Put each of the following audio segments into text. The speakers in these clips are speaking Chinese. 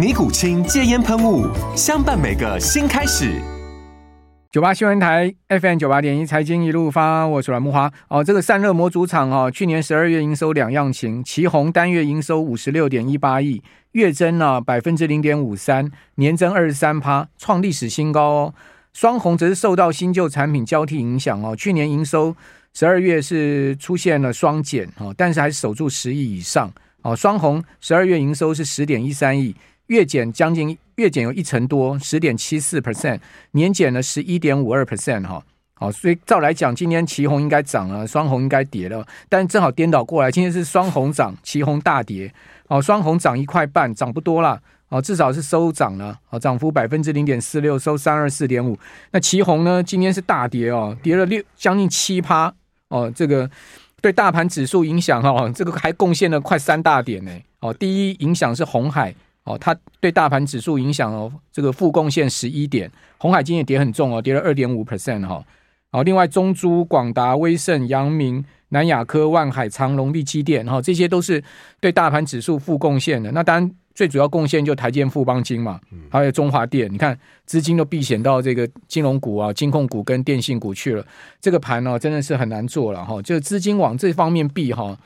尼古清戒烟喷雾，相伴每个新开始。九八新闻台 FM 九八点一财经一路发，我是阮慕驊。哦，这个散热模组厂哦，去年十二月营收两样情，奇鋐单月营收五十六点一八亿，月增呢百分之零点五三，年增二十三趴，创历史新高哦。双红则是受到新旧产品交替影响哦，去年营收十二月是出现了双减哦，但是还是守住十亿以上哦。双红十二月营收是十点一三亿。月减将近月减有一成多，十点七四 percent，年减了十一点五二 percent 哈，好，所以照来讲，今天旗红应该涨了，双红应该跌了，但正好颠倒过来，今天是双红涨，旗红大跌，哦，双红涨一块半，涨不多了，哦，至少是收涨了，哦，涨幅百分之零点四六，收三二四点五，那旗红呢，今天是大跌哦，跌了六将近七趴，哦，这个对大盘指数影响哈，这个还贡献了快三大点呢，哦，第一影响是红海。哦，它对大盘指数影响哦，这个负贡献十一点，红海今天也跌很重哦，跌了二点五 percent 哈。好，另外中珠、广达、威盛、阳明、南亚科、万海、长隆、力积电哈，这些都是对大盘指数负贡献的。那当然最主要贡献就台建、富邦金嘛，还有中华电。你看资金都避险到这个金融股啊、金控股跟电信股去了，这个盘哦真的是很难做了哈。就资金往这方面避哈。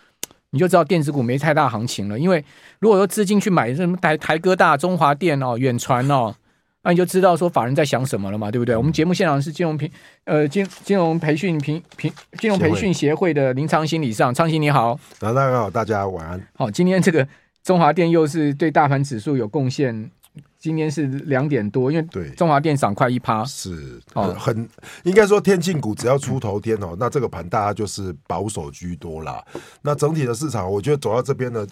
你就知道电子股没太大行情了，因为如果说资金去买什么台台哥大、中华电哦、远传哦，那你就知道说法人在想什么了嘛，对不对？我们节目现场是金融平呃金金融培训平平金融培训协会的林昌兴理事长，昌兴你好，大家好，大家晚安。好，今天这个中华电又是对大盘指数有贡献。今天是两点多，因为对中华电涨快一趴，是很，很应该说天庆股只要出头天哦，那这个盘大家就是保守居多啦。那整体的市场，我觉得走到这边呢，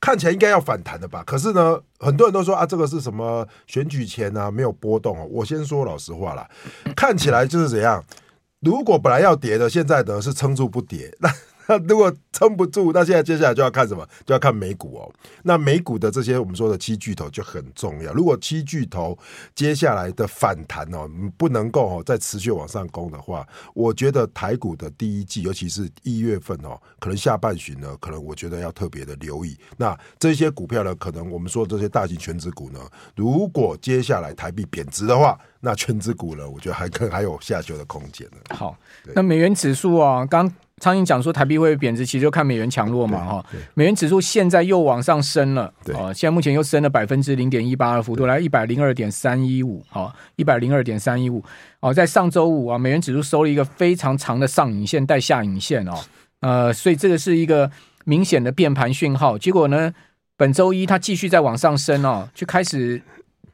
看起来应该要反弹的吧。可是呢，很多人都说啊，这个是什么选举前啊，没有波动哦。我先说老实话啦，看起来就是怎样。如果本来要跌的，现在呢是撑住不跌，那。那 如果撑不住，那现在接下来就要看什么？就要看美股哦。那美股的这些我们说的七巨头就很重要。如果七巨头接下来的反弹哦，不能够哦再持续往上攻的话，我觉得台股的第一季，尤其是一月份哦，可能下半旬呢，可能我觉得要特别的留意。那这些股票呢，可能我们说这些大型全职股呢，如果接下来台币贬值的话，那权值股呢，我觉得还可还有下修的空间呢。好，那美元指数啊，刚。昌兴讲说台币会贬值，其实就看美元强弱嘛，哈。美元指数现在又往上升了，哦，现在目前又升了百分之零点一八的幅度，来一百零二点三一五，好，一百零二点三一五。哦，在上周五啊，美元指数收了一个非常长的上影线带下影线哦，呃，所以这个是一个明显的变盘讯号。结果呢，本周一它继续在往上升哦，就开始。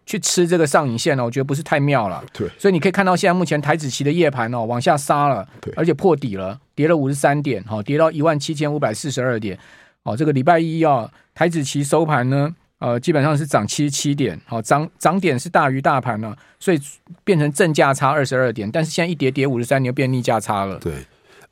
去吃这个上影线呢，我觉得不是太妙了。对，所以你可以看到现在目前台子期的夜盘哦，往下杀了，对，而且破底了，跌了五十三点，哈，跌到一万七千五百四十二点。哦，这个礼拜一啊，台子期收盘呢，呃，基本上是涨七十七点，好，涨涨点是大于大盘了，所以变成正价差二十二点，但是现在一跌跌五十三你，又变逆价差了。对。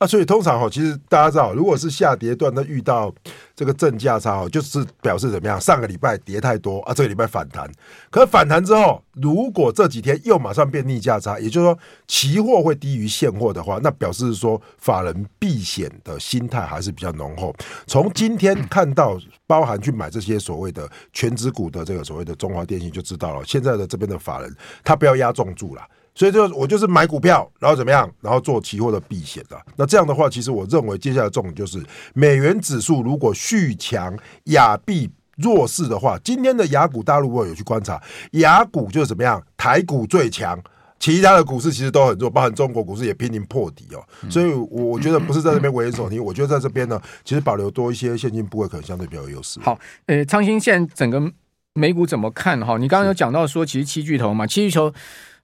啊，所以通常哈，其实大家知道，如果是下跌段，它遇到这个正价差，就是表示怎么样？上个礼拜跌太多啊，这个礼拜反弹，可反弹之后，如果这几天又马上变逆价差，也就是说期货会低于现货的话，那表示说法人避险的心态还是比较浓厚。从今天看到，包含去买这些所谓的全值股的这个所谓的中华电信，就知道了，现在的这边的法人他不要押重注了。所以就我就是买股票，然后怎么样，然后做期货的避险的。那这样的话，其实我认为接下来重点就是美元指数如果续强，亚币弱势的话，今天的雅股大陆我有去观察，雅股就是怎么样，台股最强，其他的股市其实都很弱，包含中国股市也濒临破底哦。所以，我我觉得不是在这边危言耸听，我觉得在这边呢，其实保留多一些现金部位，可能相对比较有优势。好，呃，昌兴现在整个美股怎么看哈？你刚刚有讲到说，其实七巨头嘛，七巨头，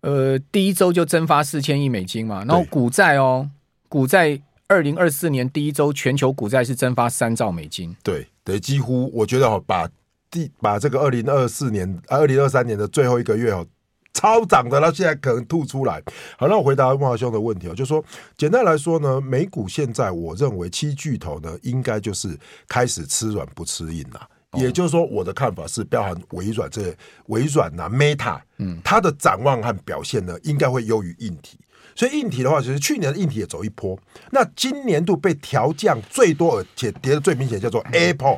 呃，第一周就蒸发四千亿美金嘛，然后股债哦，股债二零二四年第一周全球股债是蒸发三兆美金，对，对，几乎我觉得哈，把第把这个二零二四年、二零二三年的最后一个月哦。超涨的，那现在可能吐出来。好，那我回答孟华兄的问题哦，就是说，简单来说呢，美股现在我认为七巨头呢，应该就是开始吃软不吃硬了。也就是说，我的看法是，包含微软这微软呐，Meta，嗯，它的展望和表现呢，应该会优于硬体。所以硬体的话，其实去年的硬体也走一波。那今年度被调降最多而且跌的最明显，叫做 Apple。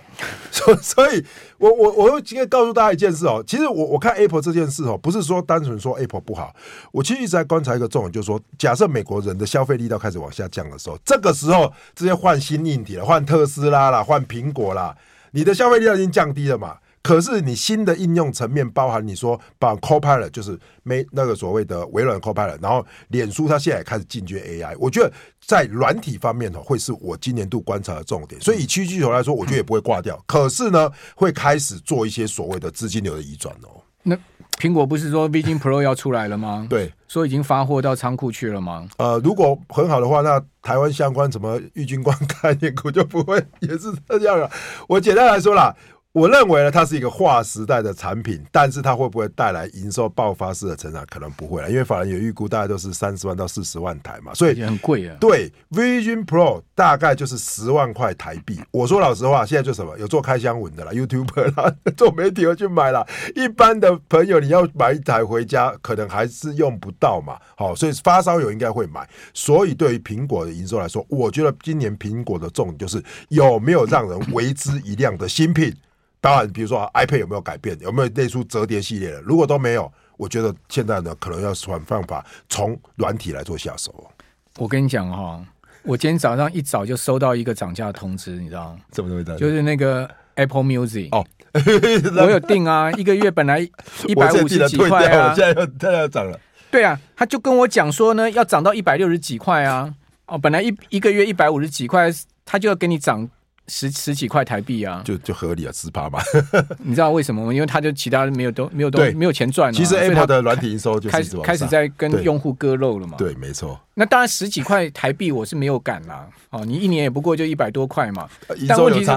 所 所以，我我我又今天告诉大家一件事哦。其实我我看 Apple 这件事哦，不是说单纯说 Apple 不好。我其实一直在观察一个重点，就是说，假设美国人的消费力道开始往下降的时候，这个时候这些换新硬体了，换特斯拉啦，换苹果啦，你的消费力量已经降低了嘛？可是你新的应用层面包含你说把 Copilot 就是没那个所谓的微软 Copilot，然后脸书它现在也开始进军 AI，我觉得在软体方面哦会是我今年度观察的重点。所以以七巨头来说，我觉得也不会挂掉。可是呢，会开始做一些所谓的资金流的移转哦。那苹果不是说 Vision Pro 要出来了吗？对，说已经发货到仓库去了吗？呃，如果很好的话，那台湾相关什么郁金光概念股就不会也是这样了。我简单来说啦。我认为呢，它是一个划时代的产品，但是它会不会带来营收爆发式的成长？可能不会了，因为法人有预估大概都是三十万到四十万台嘛，所以也很贵啊。对，Vision Pro 大概就是十万块台币。我说老实话，现在做什么？有做开箱文的啦，YouTuber 啦，做媒体要去买啦。一般的朋友，你要买一台回家，可能还是用不到嘛。好，所以发烧友应该会买。所以对于苹果的营收来说，我觉得今年苹果的重点就是有没有让人为之一亮的新品。当然，比如说 iPad 有没有改变，有没有列出折叠系列的？如果都没有，我觉得现在呢，可能要换方法从软体来做下手。我跟你讲哈，我今天早上一早就收到一个涨价通知，你知道吗？怎么回事？就是那个 Apple Music 哦，我有订啊，一个月本来 一百五十几块啊，现在又 现在又涨了。对啊，他就跟我讲说呢，要涨到一百六十几块啊。哦，本来一一个月一百五十几块，他就要给你涨。十十几块台币啊，就就合理啊，十趴嘛。你知道为什么吗？因为他就其他没有都没有都没有钱赚了。其实 Apple 的软体营收就开始开始在跟用户割肉了嘛。对，没错。那当然十几块台币我是没有敢啦。哦，你一年也不过就一百多块嘛。但 问题是，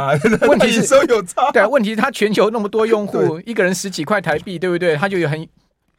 问题是有差。对啊，问题是他全球那么多用户，一个人十几块台币，对不对？他就有很。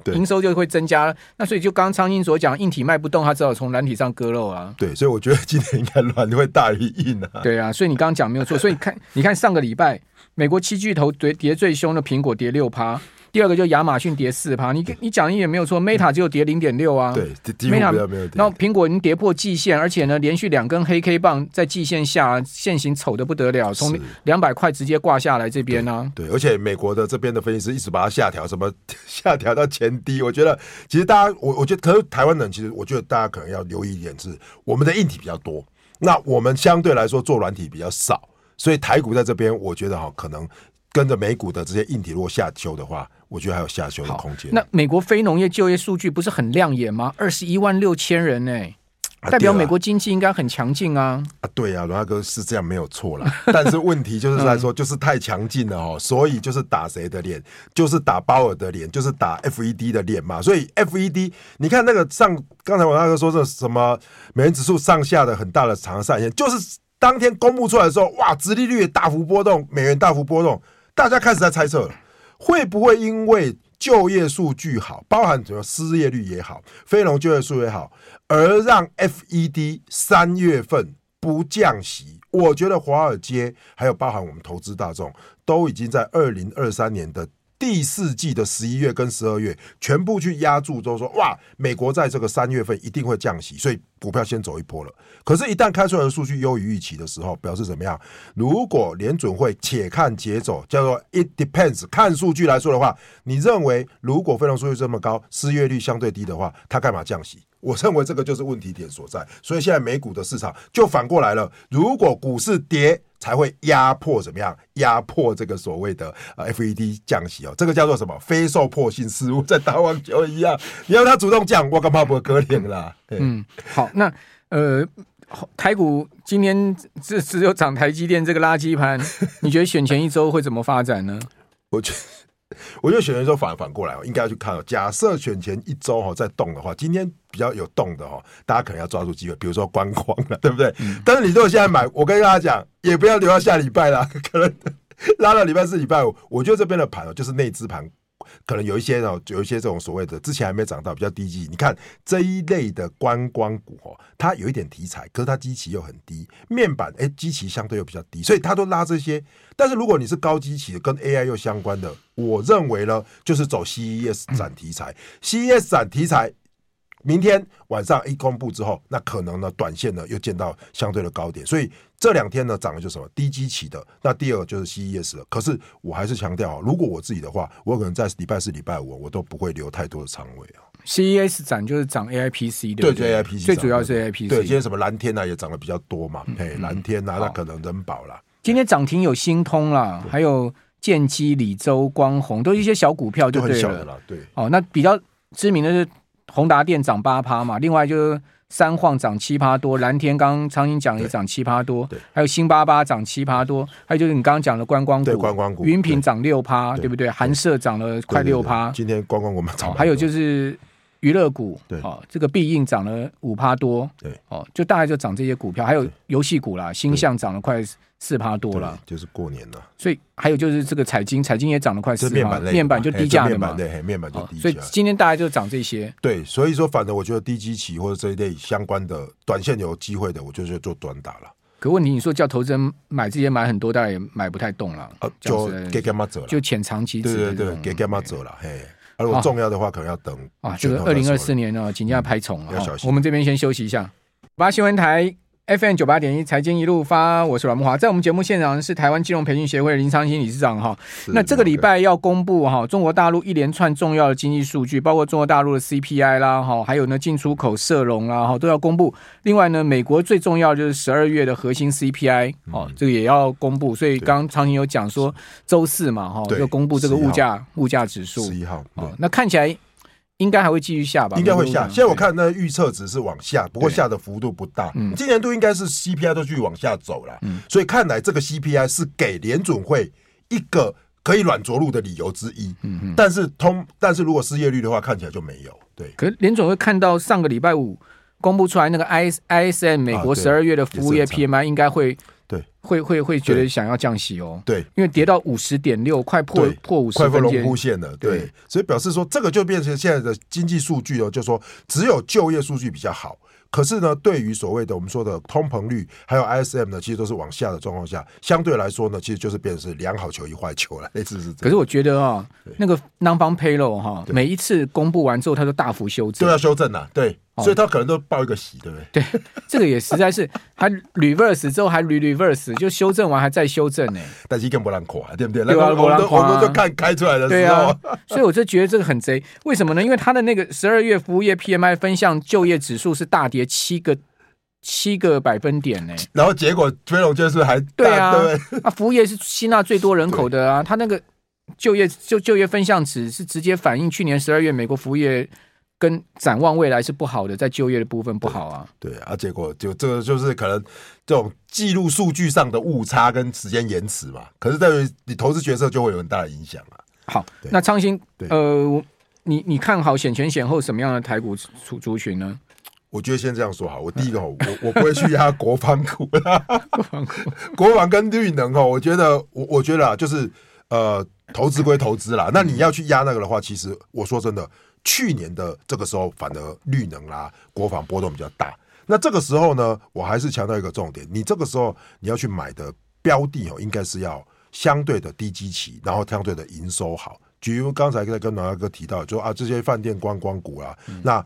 营收就会增加，那所以就刚刚苍蝇所讲，硬体卖不动，他只好从软体上割肉啊。对，所以我觉得今年应该软会大于硬啊。对啊，所以你刚刚讲没有错，所以看你看上个礼拜美国七巨头跌跌最凶的苹果跌六趴。第二个就亚马逊跌四趴，你你讲的也没有错，Meta 只有跌零点六啊。对，Meta 没有没有。然后苹果已经跌破季线，而且呢，连续两根黑 K 棒在季线下，线型丑的不得了，从两百块直接挂下来这边呢、啊。对，而且美国的这边的分析师一直把它下调，什么 下调到前低。我觉得其实大家，我我觉得，可是台湾人其实，我觉得大家可能要留意一点是，我们的硬体比较多，那我们相对来说做软体比较少，所以台股在这边，我觉得哈，可能跟着美股的这些硬体如果下修的话。我觉得还有下修的空间。那美国非农业就业数据不是很亮眼吗？二十一万六千人呢、欸啊，代表美国经济应该很强劲啊！啊，对啊，罗大哥是这样没有错啦。但是问题就是来说，就是太强劲了哦、嗯，所以就是打谁的脸？就是打鲍尔的脸，就是打 FED 的脸嘛。所以 FED，你看那个上刚才我大哥说这什么美元指数上下的很大的长上限，就是当天公布出来的时候，哇，殖利率大幅波动，美元大幅波动，大家开始在猜测了。会不会因为就业数据好，包含什么失业率也好，非农就业数也好，而让 FED 三月份不降息？我觉得华尔街还有包含我们投资大众都已经在二零二三年的。第四季的十一月跟十二月，全部去押注都说哇，美国在这个三月份一定会降息，所以股票先走一波了。可是，一旦开出来的数据优于预期的时候，表示怎么样？如果联准会且看且走，叫做 it depends，看数据来说的话，你认为如果非农数据这么高，失业率相对低的话，他干嘛降息？我认为这个就是问题点所在。所以现在美股的市场就反过来了，如果股市跌。才会压迫怎么样？压迫这个所谓的呃 FED 降息哦，这个叫做什么？非受迫性失误，在打网球一样，你要他主动降，我干嘛不割脸啦？嗯，好，那呃，台股今天只只有涨台积电这个垃圾盘，你觉得选前一周会怎么发展呢？我觉得。我觉得选前一周反反过来哦，应该要去看哦。假设选前一周哈在动的话，今天比较有动的哈，大家可能要抓住机会，比如说观光了，对不对？嗯、但是你如果现在买，我跟大家讲，也不要留到下礼拜了，可能拉到礼拜四、礼拜五。我觉得这边的盘哦，就是内资盘。可能有一些哦，有一些这种所谓的之前还没涨到比较低级，你看这一类的观光股哦，它有一点题材，可是它基期又很低，面板哎基期相对又比较低，所以它都拉这些。但是如果你是高基期的，跟 AI 又相关的，我认为呢，就是走 CES 展题材，CES 展题材。明天晚上一公布之后，那可能呢，短线呢又见到相对的高点，所以这两天呢涨的就是什么低基期的。那第二个就是 CES 了。可是我还是强调啊，如果我自己的话，我可能在礼拜四、礼拜五我都不会留太多的仓位啊。CES 展就是涨 AIPC 的，对，对，AIPC 最主要是 AIPC。对，今天什么蓝天啊也涨得比较多嘛，嘿，蓝天啊，那可能人保啦。今天涨停有新通啦，还有建机、李州、光弘，都是一些小股票就对了，就很小的了。对，哦，那比较知名的是。宏达电涨八趴嘛，另外就是三晃涨七趴多，蓝天刚刚昌兴讲也涨七趴多，对，还有新八八涨七趴多，还有就是你刚刚讲的观光股，观光股，云品涨六趴，对。不对？寒舍涨了快六趴，今天观光股们涨，还有就是。娱乐股，对，哦，这个必应涨了五趴多，对，哦，就大概就涨这些股票，还有游戏股啦，星象涨了快四趴多了，就是过年了，所以还有就是这个彩金，彩金也涨了快四趴，面板面板就低价的嘛，对，面板就低价，所以今天大概就涨这些，对，所以说反正我觉得低基期或者这一类相关的短线有机会的，我就就做短打了。可问题你说叫投资人买这些买很多，大概也买不太动了，就给干嘛走了，就浅长期，对对对，给干嘛走了，嘿。如果重要的话，可能要等啊。这个二零二四年呢，紧接着拍重了。我们这边先休息一下。八新闻台。FM 九八点一财经一路发，我是阮木华，在我们节目现场是台湾金融培训协会林昌兴理事长哈。那这个礼拜要公布哈，中国大陆一连串重要的经济数据，包括中国大陆的 CPI 啦哈，还有呢进出口社融啦哈都要公布。另外呢，美国最重要的就是十二月的核心 CPI 哦，这个也要公布。所以刚刚昌兴有讲说，周四嘛哈要公布这个物价物价指数十一号。那看起来。应该还会继续下吧？应该会下。现在我看那预测值是往下，不过下的幅度不大。嗯，今年度应该是 CPI 都继续往下走了。嗯，所以看来这个 CPI 是给联准会一个可以软着陆的理由之一。嗯嗯。但是通，但是如果失业率的话，看起来就没有。对。可是联准会看到上个礼拜五公布出来那个 I ISM 美国十二月的服务业 PMI 应该会。对，会会会觉得想要降息哦。对，因为跌到五十点六，快破破五十，快破龙枯线了。对，所以表示说这个就变成现在的经济数据哦，就是说只有就业数据比较好。可是呢，对于所谓的我们说的通膨率，还有 ISM 呢，其实都是往下的状况下，相对来说呢，其实就是变成是两好球一坏球了，类似是这样。可是我觉得啊，那个 non-farm payroll 哈，每一次公布完之后，它都大幅修正，都要修正了，对。所以他可能都报一个喜，对不对？对，这个也实在是 还 reverse 之后还 re reverse，就修正完还再修正呢。但是更不让垮，对不对？对啊，不让垮。我们就看开出来的时候。对啊，所以我就觉得这个很贼。为什么呢？因为他的那个十二月服务业 PMI 分项就业指数是大跌七个七个百分点呢。然后结果非农就是还对啊，啊，服务业是吸纳最多人口的啊，他那个就业就就业分项值是直接反映去年十二月美国服务业。跟展望未来是不好的，在就业的部分不好啊。对，对啊，结果就这个就是可能这种记录数据上的误差跟时间延迟嘛。可是对于你投资决策就会有很大的影响啊。好，那昌兴，呃，你你看好选前选后什么样的台股族族群呢？我觉得先这样说好，我第一个我我不会去压国防股啦，国防股，国防跟绿能哦，我觉得我我觉得啊，就是呃，投资归投资啦。那你要去压那个的话，其实我说真的。去年的这个时候，反而绿能啦、国防波动比较大。那这个时候呢，我还是强调一个重点：你这个时候你要去买的标的哦，应该是要相对的低基期，然后相对的营收好。举如刚才在跟老大哥提到，就啊这些饭店观光股啊，嗯、那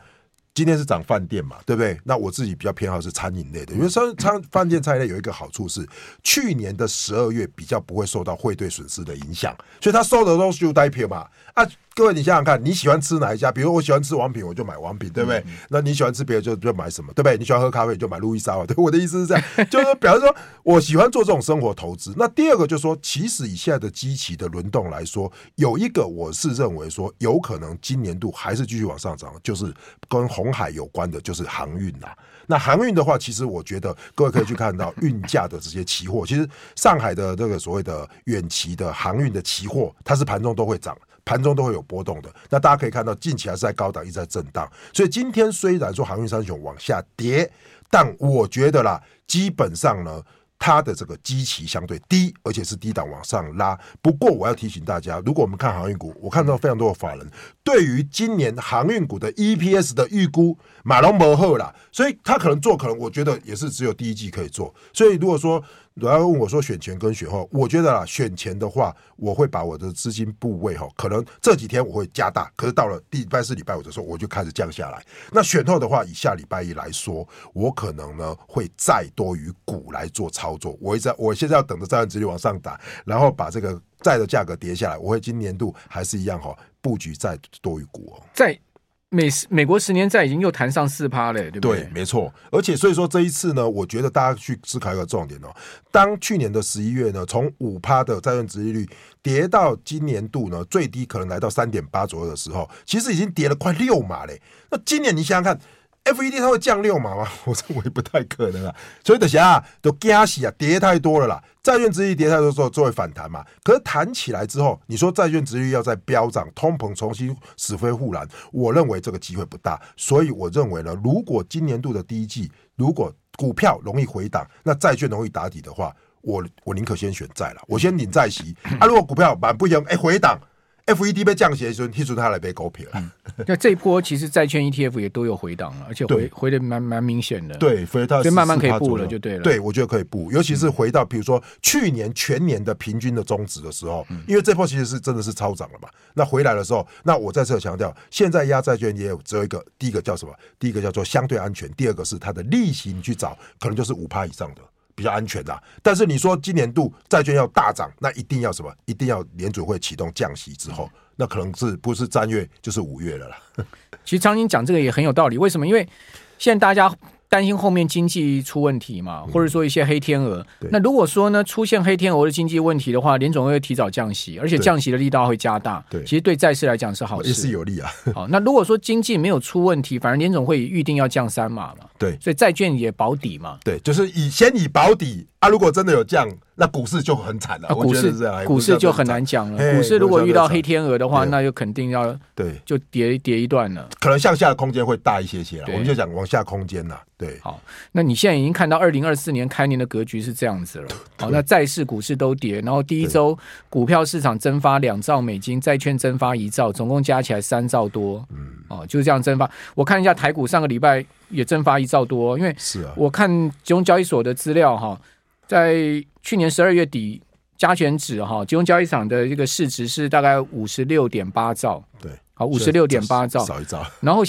今天是涨饭店嘛，对不对？那我自己比较偏好是餐饮类的，因为餐餐饭店餐饮类有一个好处是，去年的十二月比较不会受到汇兑损失的影响，所以他收的都是就代票嘛啊。各位，你想想看，你喜欢吃哪一家？比如我喜欢吃王品，我就买王品，对不对？嗯、那你喜欢吃别的，就就买什么，对不对？你喜欢喝咖啡，就买路易莎嘛。对，我的意思是这样，就是说，表示说我喜欢做这种生活投资。那第二个就是说，其实以现在的机器的轮动来说，有一个我是认为说，有可能今年度还是继续往上涨，就是跟红海有关的，就是航运呐。那航运的话，其实我觉得各位可以去看到运价的这些期货，其实上海的这个所谓的远期的航运的期货，它是盘中都会涨。盘中都会有波动的，那大家可以看到近期还是在高档，一直在震荡。所以今天虽然说航运三雄往下跌，但我觉得啦，基本上呢。它的这个基期相对低，而且是低档往上拉。不过我要提醒大家，如果我们看航运股，我看到非常多的法人对于今年航运股的 EPS 的预估马龙博后啦，所以他可能做，可能我觉得也是只有第一季可以做。所以如果说有人问我说选前跟选后，我觉得啦，选前的话，我会把我的资金部位哈，可能这几天我会加大，可是到了礼拜四、礼拜五的时候，我就开始降下来。那选后的话，以下礼拜一来说，我可能呢会再多于股来做操作。我一直我现在要等着债券殖利往上打，然后把这个债的价格跌下来，我会今年度还是一样哈，布局再多于股哦。在美美国十年债已经又弹上四趴了，对不对？对，没错。而且所以说这一次呢，我觉得大家去思考一个重点哦。当去年的十一月呢，从五趴的债券值利率跌到今年度呢最低可能来到三点八左右的时候，其实已经跌了快六码嘞。那今年你想想看。FED 它会降六码吗？我认为不太可能啊。所以等下都惊死啊，跌太多了啦。债券殖利率跌太多之后，就会反弹嘛。可是弹起来之后，你说债券殖利率要再飙涨，通膨重新死灰复燃，我认为这个机会不大。所以我认为呢，如果今年度的第一季，如果股票容易回档，那债券容易打底的话，我我宁可先选债了，我先领债息啊。如果股票板不行，哎、欸，回档。FED 被降息的时候，提出它来被狗皮了。那这一波其实债券 ETF 也都有回档了，而且回回的蛮蛮明显的。对，回到所以慢慢可以布了，就对了。对，我觉得可以布，尤其是回到比如说去年全年的平均的中值的时候，嗯、因为这波其实是真的是超涨了嘛。那回来的时候，那我再次强调，现在压债券也有只有一个，第一个叫什么？第一个叫做相对安全，第二个是它的利息，你去找可能就是五趴以上的。比较安全的，但是你说今年度债券要大涨，那一定要什么？一定要联准会启动降息之后，那可能是不是三月就是五月了啦。其实张晶讲这个也很有道理，为什么？因为现在大家。担心后面经济出问题嘛，或者说一些黑天鹅。嗯、那如果说呢，出现黑天鹅的经济问题的话，联总会提早降息，而且降息的力道会加大。对，其实对债市来讲是好事，也是有利啊。好，那如果说经济没有出问题，反而联总会预定要降三码嘛。对，所以债券也保底嘛。对，就是以先以保底啊，如果真的有降。那股市就很惨了，股市股市就很难讲了。股市如果遇到黑天鹅的话，那就肯定要对，就跌跌一段了。可能向下的空间会大一些些了。我们就讲往下空间呐。对，好，那你现在已经看到二零二四年开年的格局是这样子了。好，那债市股市都跌，然后第一周股票市场蒸发两兆美金，债券蒸发一兆，总共加起来三兆多。嗯，哦，就是这样蒸发。我看一下台股上个礼拜也蒸发一兆多，因为是啊，我看金融交易所的资料哈，在去年十二月底。加权指哈，金融交易场的这个市值是大概五十六点八兆，对，好，五十六点八兆，少一兆。然后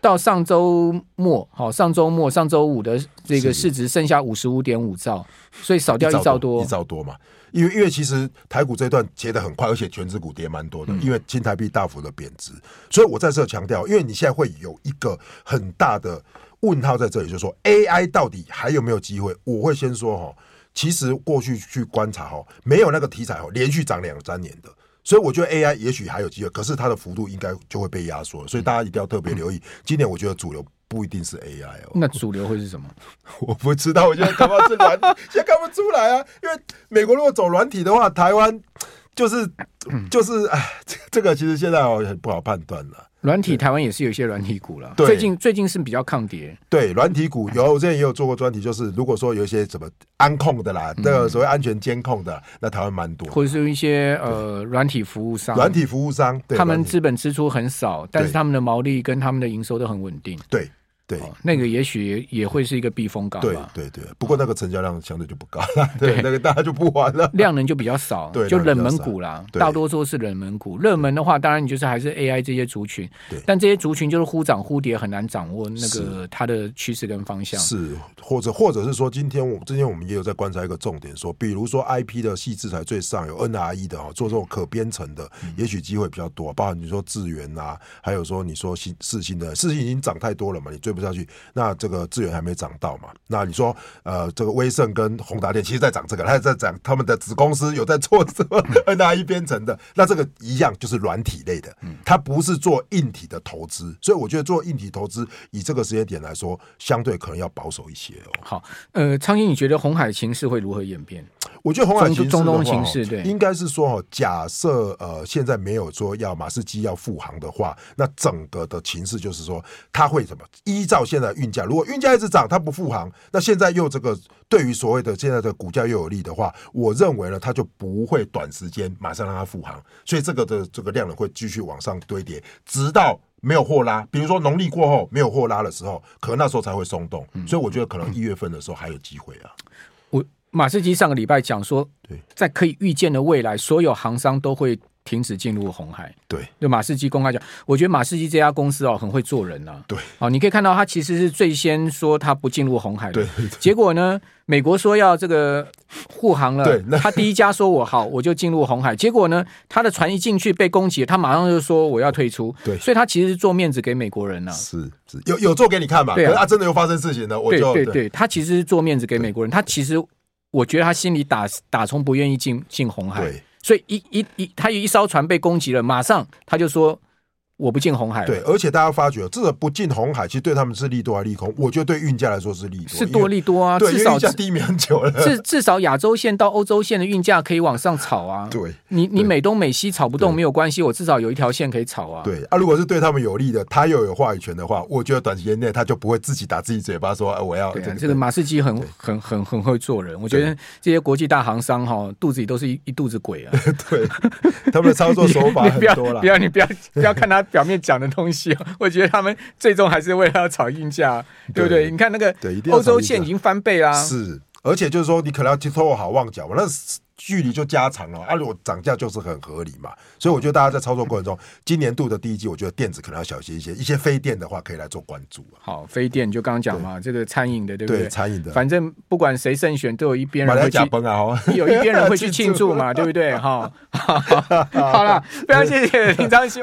到上周末，好，上周末上周五的这个市值剩下五十五点五兆，所以少掉一兆多，一兆多嘛。因为因为其实台股这一段跌得很快，而且权值股跌蛮多的，因为新台币大幅的贬值。所以我在这强调，因为你现在会有一个很大的问号在这里，就是说 AI 到底还有没有机会？我会先说哈。其实过去去观察哈，没有那个题材哈，连续涨两三年的，所以我觉得 AI 也许还有机会，可是它的幅度应该就会被压缩了，所以大家一定要特别留意。今年我觉得主流不一定是 AI 哦，那主流会是什么？我不知道，我现在看不出来，现在看不出来啊，因为美国如果走软体的话，台湾就是就是哎，这个其实现在哦很不好判断了。软体台湾也是有一些软体股了，最近最近是比较抗跌。对，软体股有，我之前也有做过专题，就是如果说有一些什么安控的啦，那个所谓安全监控的，那台湾蛮多。或者是一些呃软体服务商，软体服务商，他们资本支出很少，但是他们的毛利跟他们的营收都很稳定。对，对，哦、那个也许也，会是一个避风港吧。对对对，不过那个成交量相对就不高了，对，对那个大家就不玩了，量能就比较少，对，就冷门股啦，大多数是冷门股。热门的话，当然你就是还是 AI 这些族群，对，但这些族群就是忽涨忽跌，很难掌握那个它的趋势跟方向。是，或者或者是说，今天我今天我们也有在观察一个重点，说，比如说 IP 的矽智财最上有 NRE 的哦，做这种可编程的，嗯、也许机会比较多，包括你说智源啊，还有说你说新世芯的，世芯已经涨太多了嘛，你追不下去，那。这个资源还没涨到嘛？那你说，呃，这个威盛跟宏达电其实在涨这个，他在涨他们的子公司有在做什么 NRE 编程的，那这个一样就是软体类的，它不是做硬体的投资，所以我觉得做硬体投资以这个时间点来说，相对可能要保守一些哦。好，呃，昌兴，你觉得红海情势会如何演变？我觉得红海情势中东情势对，应该是说哦，假设呃现在没有说要马士基要复航的话，那整个的情势就是说，它会什么依照现在运价，如果运价一直涨，它不复航，那现在又这个对于所谓的现在的股价又有利的话，我认为呢，它就不会短时间马上让它复航，所以这个的这个量呢会继续往上堆叠，直到没有货拉，比如说农历过后没有货拉的时候，可能那时候才会松动，所以我觉得可能一月份的时候还有机会啊。我。马士基上个礼拜讲说，在可以预见的未来，所有行商都会停止进入红海。对，就马士基公开讲，我觉得马士基这家公司哦，很会做人呐、啊。对，哦，你可以看到他其实是最先说他不进入红海的。对，结果呢，美国说要这个护航了，对，他第一家说我好，我就进入红海。结果呢，他的船一进去被攻击，他马上就说我要退出。对，所以他其实是做面子给美国人呐、啊。是是，有有做给你看吧？对啊，他真的又发生事情了，我就对对对，他其实是做面子给美国人，他其实。我觉得他心里打打从不愿意进进红海，对，所以一一一他有一艘船被攻击了，马上他就说。我不进红海，对，而且大家发觉，这个不进红海，其实对他们是利多还是利空？我觉得对运价来说是利多，是多利多啊。至少低迷很久了，至至少亚洲线到欧洲线的运价可以往上炒啊。对，你你美东美西炒不动没有关系，我至少有一条线可以炒啊。对啊，如果是对他们有利的，他又有话语权的话，我觉得短时间内他就不会自己打自己嘴巴说，哎我要对、啊、这个马士基很很很很会做人。我觉得这些国际大行商哈，肚子里都是一一肚子鬼啊。对，他们的操作手法很多了。不 要你不要不要看他表面讲的东西。我觉得他们最终还是为了要炒运价，对不对？你看那个欧洲线已经翻倍啦，是，而且就是说你可能要去拖好旺角，那距离就加长了，啊，如果涨价就是很合理嘛，所以我觉得大家在操作过程中，今年度的第一季，我觉得电子可能要小心一些，一些非电的话可以来做关注。好，非电就刚刚讲嘛，这个餐饮的，对不对？对，餐饮的，反正不管谁胜选，都有一边人会去，有一边人会去 庆祝嘛，对不对？哈，好了，非常谢谢 林昌兴。